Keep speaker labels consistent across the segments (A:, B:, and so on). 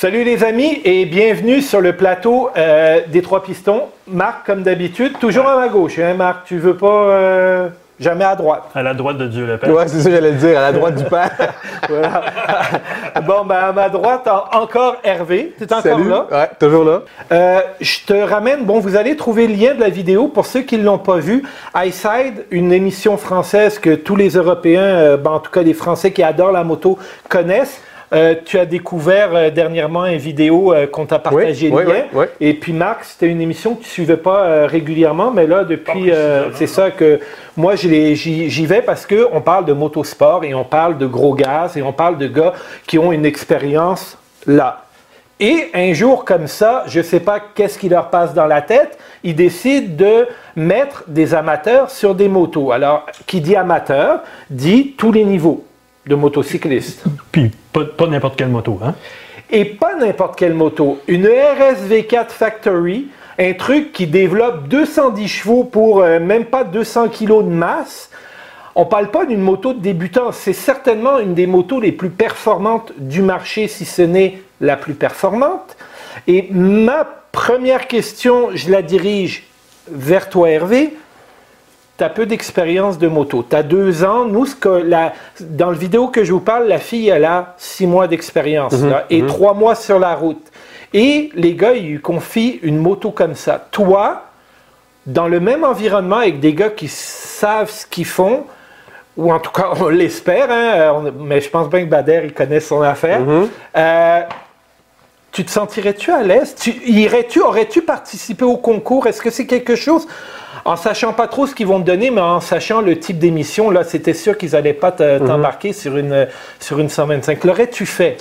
A: Salut les amis et bienvenue sur le plateau euh, des Trois Pistons. Marc, comme d'habitude, toujours à ma gauche. Hein, Marc, tu veux pas euh, jamais à droite?
B: À la droite de Dieu le Père.
C: Ouais, c'est ça que j'allais dire, à la droite du Père.
A: Voilà. bon, ben à ma droite, en- encore Hervé. Tu es encore
C: Salut.
A: là?
C: Ouais, toujours là.
A: Euh, je te ramène, bon, vous allez trouver le lien de la vidéo pour ceux qui ne l'ont pas vu. iSide, une émission française que tous les Européens, euh, ben, en tout cas les Français qui adorent la moto, connaissent. Euh, tu as découvert euh, dernièrement une vidéo euh, qu'on t'a partagé
C: Oui,
A: le
C: oui,
A: lien.
C: oui, oui.
A: Et puis Marc, c'était une émission que tu suivais pas euh, régulièrement, mais là depuis, euh, c'est ça que moi j'y vais parce que on parle de motosport et on parle de gros gaz et on parle de gars qui ont une expérience là. Et un jour comme ça, je ne sais pas qu'est-ce qui leur passe dans la tête, ils décident de mettre des amateurs sur des motos. Alors, qui dit amateur, dit tous les niveaux de motocyclistes.
B: Pas, n'importe quelle moto, hein?
A: Et pas n'importe quelle moto. Une RSV4 Factory, un truc qui développe 210 chevaux pour euh, même pas 200 kg de masse. On parle pas d'une moto de débutant. C'est certainement une des motos les plus performantes du marché, si ce n'est la plus performante. Et ma première question, je la dirige vers toi, Hervé. Tu as peu d'expérience de moto. Tu as deux ans. Nous, ce que la- dans le vidéo que je vous parle, la fille, elle a six mois d'expérience là, et trois mois sur la route. Et les gars, ils lui confient une moto comme ça. Toi, dans le même environnement avec des gars qui savent ce qu'ils font, ou en tout cas, on l'espère, hein, mais je pense bien que Bader, il connaît son affaire. Euh, tu te sentirais-tu à l'aise? Tu, irais-tu, aurais-tu participé au concours? Est-ce que c'est quelque chose, en sachant pas trop ce qu'ils vont te donner, mais en sachant le type d'émission, là, c'était sûr qu'ils n'allaient pas te- t'embarquer sur, une, sur une 125. L'aurais-tu fait?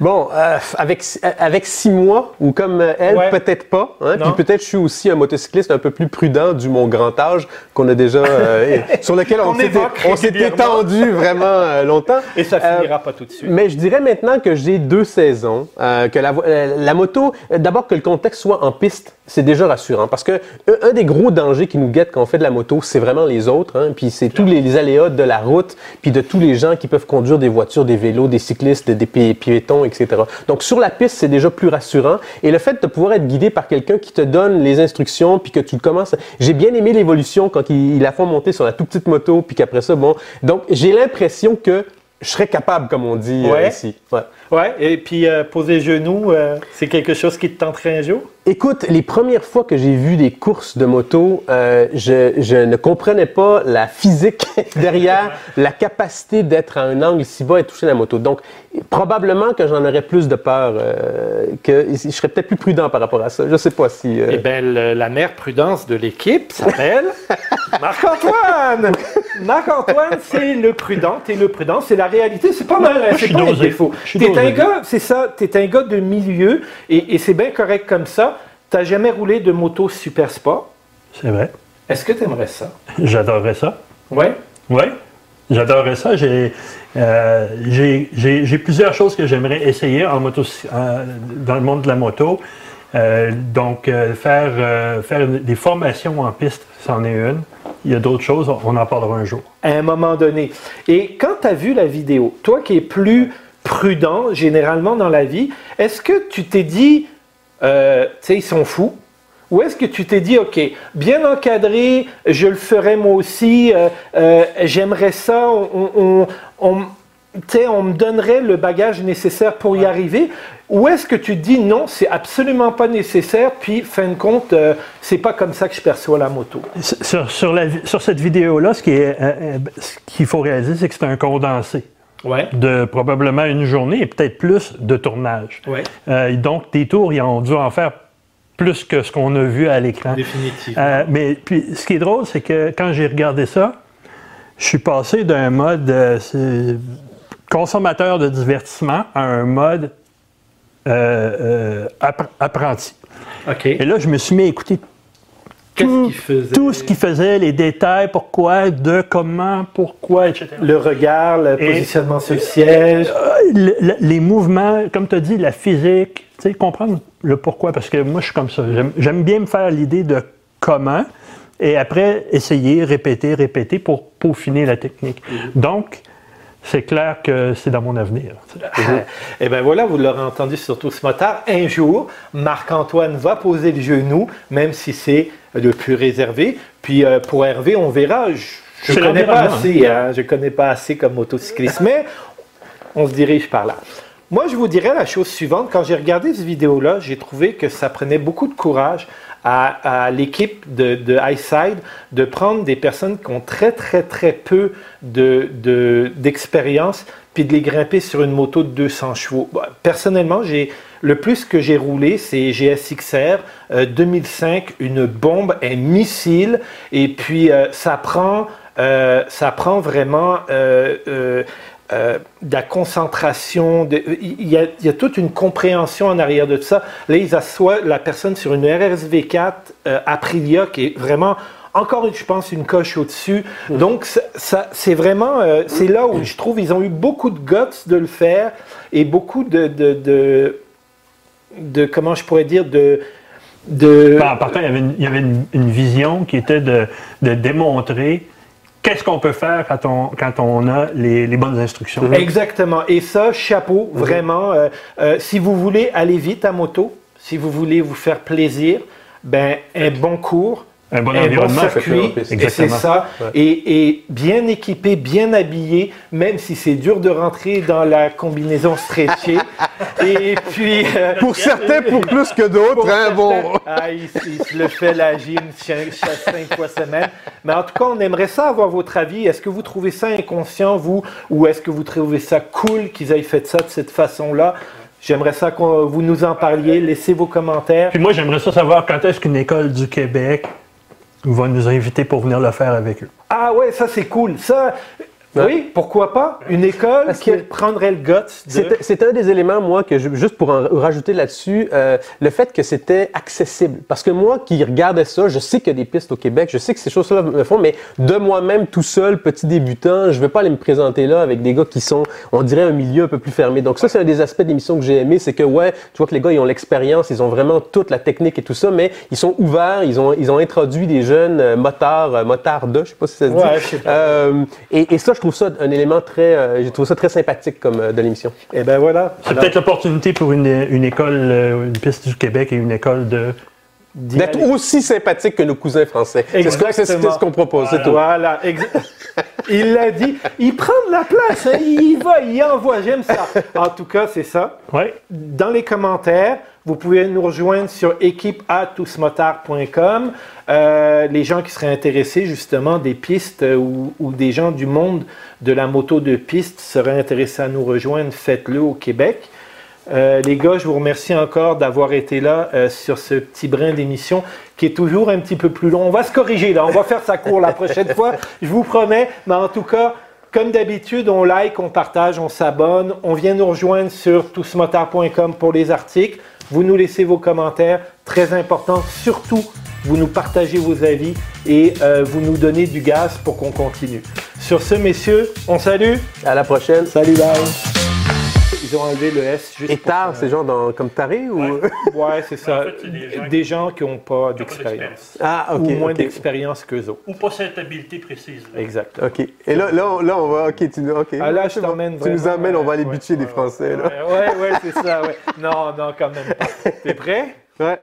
C: Bon, euh, avec, avec six mois, ou comme euh, elle,
A: Ouais.
C: peut-être pas. Hein, puis peut-être je suis aussi un motocycliste un peu plus prudent du mon grand âge qu'on a déjà, euh, sur lequel on s'était on s'était
A: régulièrement.
C: tendu vraiment euh, longtemps.
A: Et ça
C: Euh,
A: finira pas tout de suite.
C: Mais je dirais maintenant que j'ai deux saisons, euh, que la, euh, la moto, euh, d'abord que le contexte soit en piste, c'est déjà rassurant. Parce que un, un des gros dangers qui nous guette quand on fait de la moto, c'est vraiment les autres. Hein, puis c'est tous les, les aléas de la route, puis de tous les gens qui peuvent conduire des voitures, des vélos, des cyclistes, des pi- piétons, etc. Donc sur la piste, c'est déjà plus rassurant. Et le fait de pouvoir être guidé par quelqu'un qui te donne les instructions, puis que tu commences... J'ai bien aimé l'évolution quand ils, ils la font monter sur la toute petite moto, puis qu'après ça, bon... Donc j'ai l'impression que je serais capable, comme on dit euh,
A: Ouais.
C: ici. Ouais.
A: Ouais, et puis euh, poser genoux, euh, c'est quelque chose qui te tenterait un jour?
C: Écoute, les premières fois que j'ai vu des courses de moto, euh, je, je ne comprenais pas la physique derrière la capacité d'être à un angle si bas et toucher la moto. Donc, probablement que j'en aurais plus de peur, euh, que je serais peut-être plus prudent par rapport à ça. Je sais pas si. euh,
A: Eh bien, le- la mère prudence de l'équipe s'appelle Marc-Antoine. Marc-Antoine, c'est le prudent. T'es le prudent, c'est la réalité. C'est pas mal, hein, c'est pas un
B: dosé.
A: T'es un gars, c'est ça, t'es un gars de milieu et, et c'est bien correct comme ça. T'as jamais roulé de moto super sport?
B: C'est vrai.
A: Est-ce que t'aimerais ça?
B: J'adorerais ça.
A: Ouais?
B: Oui, j'adorerais ça. J'ai euh, j'ai- j'ai- plusieurs choses que j'aimerais essayer en moto, en- dans le monde de la moto. Euh, donc, euh, faire, euh, faire des formations en piste, c'en est une. Il y a d'autres choses, on en parlera un jour.
A: à un moment donné. Et quand tu as vu la vidéo, toi qui es plus prudent généralement dans la vie, est-ce que tu t'es dit, euh, tu sais, ils sont fous? Ou est-ce que tu t'es dit, OK, bien encadré, je le ferai moi aussi, euh, euh, j'aimerais ça, on, on, me donnerait le bagage nécessaire pour y arriver? Ou est-ce que tu te dis, non, c'est absolument pas nécessaire, puis fin de compte, euh, c'est pas comme ça que je perçois la moto?
B: Sur, sur la vi- sur cette vidéo-là, ce qu'il faut réaliser, c'est que c'est un condensé
A: Ouais.
B: de probablement une journée et peut-être plus de tournage.
A: Ouais,
B: Euh, donc, des tours, ils ont dû en faire plus que ce qu'on a vu à l'écran.
A: définitivement.
B: Euh, mais puis, ce qui est drôle, c'est que quand j'ai regardé ça, je suis passé d'un mode euh, consommateur de divertissement à un mode appr- apprenti. Et là, je me suis mis à écouter tout,
A: qu'il faisait?
B: tout ce qu'il faisait, les détails, pourquoi, de, comment, pourquoi, etc.
A: Le regard, le
B: Et-
A: positionnement sur le siège.
B: Euh, le- le- les mouvements, comme tu as dit, la physique, tu sais, comprendre le pourquoi, parce que moi, je suis comme ça. J'aime- J'aime bien me faire l'idée de comment, et après, essayer, répéter, répéter pour peaufiner la technique. Donc, c'est clair que c'est dans mon avenir.
A: Et bien voilà, vous l'aurez entendu sur ce motard. Un jour, Marc-Antoine va poser le genou, même si c'est le plus réservé. Puis euh, pour Hervé, on verra. Je ne connais pas assez, hein. je connais pas assez comme motocycliste, mais on se dirige par là. Moi, je vous dirais la chose suivante. Quand j'ai regardé cette vidéo-là, j'ai trouvé que ça prenait beaucoup de courage à, l'équipe de, de Highside de prendre des personnes qui ont très, très, très peu d'expérience, de, puis de les grimper sur une moto de 200 chevaux. personnellement, j'ai le plus que j'ai roulé, c'est GSXR 2005, euh, une bombe, un missile, et puis euh, ça prend, euh, ça prend vraiment euh, de la concentration. il, y a, toute une compréhension en arrière de ça. Là, ils assoient la personne sur une RSV4 euh, Aprilia qui est vraiment encore, je pense, une coche au-dessus. Mm. Donc, ça, c'est vraiment, euh, c'est là où je trouve ils ont eu beaucoup de guts de le faire et beaucoup de, de, de, comment je pourrais dire, de,
B: de... Par, contre, il y avait, une, il y avait une, vision qui était de, de démontrer qu'est-ce qu'on peut faire quand on, quand on a les, les bonnes instructions?
A: Mhm. Exactement. Et ça, chapeau, mhm. vraiment. Euh, euh, si vous voulez aller vite à moto, si vous voulez vous faire plaisir, ben, un bon cours,
B: un bon environnement,
A: circuit, et c'est ça. Et, bien équipé, bien habillé, même si c'est dur de rentrer dans la combinaison stretchée. et puis
C: euh, pour certains, pour plus que d'autres, hein, bon.
A: Ah, il, se le fait la gym cinq fois semaine. Mais en tout cas, on aimerait ça avoir votre avis. Est-ce que vous trouvez ça inconscient, vous, ou est-ce que vous trouvez ça cool qu'ils aient fait ça de cette façon-là? J'aimerais ça que vous nous en parliez. Laissez vos commentaires.
B: Puis moi, j'aimerais ça savoir quand est-ce qu'une école du Québec va nous inviter pour venir le faire avec eux.
A: Ah ouais, ça c'est cool. Ça, oui, pourquoi pas? Une école qui prendrait le guts.
C: De... C'est un des éléments, moi, que juste pour en rajouter là-dessus, euh, le fait que c'était accessible. Parce que moi qui regardais ça, je sais qu'il y a des pistes au Québec, je sais que ces choses-là me font, mais de moi-même, tout seul, petit débutant, je ne vais pas aller me présenter là avec des gars qui sont, on dirait, un milieu un peu plus fermé. Donc ça, c'est un des aspects de l'émission que j'ai aimé, c'est que, ouais, tu vois que les gars, ils ont l'expérience, ils ont vraiment toute la technique et tout ça, mais ils sont ouverts, ils ont, ils ont introduit des jeunes euh, motards, euh, motards de, je sais pas si ça se dit.
A: Ouais, je. Euh,
C: et, et ça, je trouve ça un élément très, euh, j'ai trouvé ça très sympathique comme euh, de l'émission.
A: Et eh ben voilà.
B: C'est peut-être l'opportunité pour une, une école, euh, une piste du Québec et une école de
C: d'être aussi sympathique que nos cousins français. C'est ce qu'on propose,
A: c'est tout. Voilà, il l'a dit. Il prend de la place, hein. il va, il envoie, j'aime ça. En tout cas, c'est ça.
B: Ouais.
A: Dans les commentaires, vous pouvez nous rejoindre sur équipe.tousmotard.com. Euh, les gens qui seraient intéressés justement des pistes euh, ou, des gens du monde de la moto de piste seraient intéressés à nous rejoindre, faites-le au Québec. Euh, les gars, je vous remercie encore d'avoir été là sur ce petit brin d'émission qui est toujours un petit peu plus long. On va se corriger là, on va faire sa cour la prochaine fois, je vous promets. Mais en tout cas, comme d'habitude, on like, on partage, on s'abonne. On vient nous rejoindre sur tousmotard.com pour les articles. Vous nous laissez vos commentaires, très important. Surtout, vous nous partagez vos avis et euh, vous nous donnez du gaz pour qu'on continue. Sur ce, messieurs, on salue.
C: À la prochaine.
A: Salut, bye. Ils ont enlevé le S
C: juste Et tard, c'est genre dans, comme taré ou
A: Ouais, c'est ça. des, gens... qui n'ont pas d'expérience.
C: Ah, ok.
A: Ou moins d'expérience qu'eux autres.
B: Ou pas cette habileté précise.
A: Exact.
C: Ok. Et là, là, on, là, on va. Ok, tu, ok.
A: Ah, là, je t'emmène.
C: Tu nous emmènes, on va aller butcher des Français. Là.
A: Ouais, ouais, c'est ça. Ouais. Non, non, quand même pas. T'es prêt?
C: Ouais.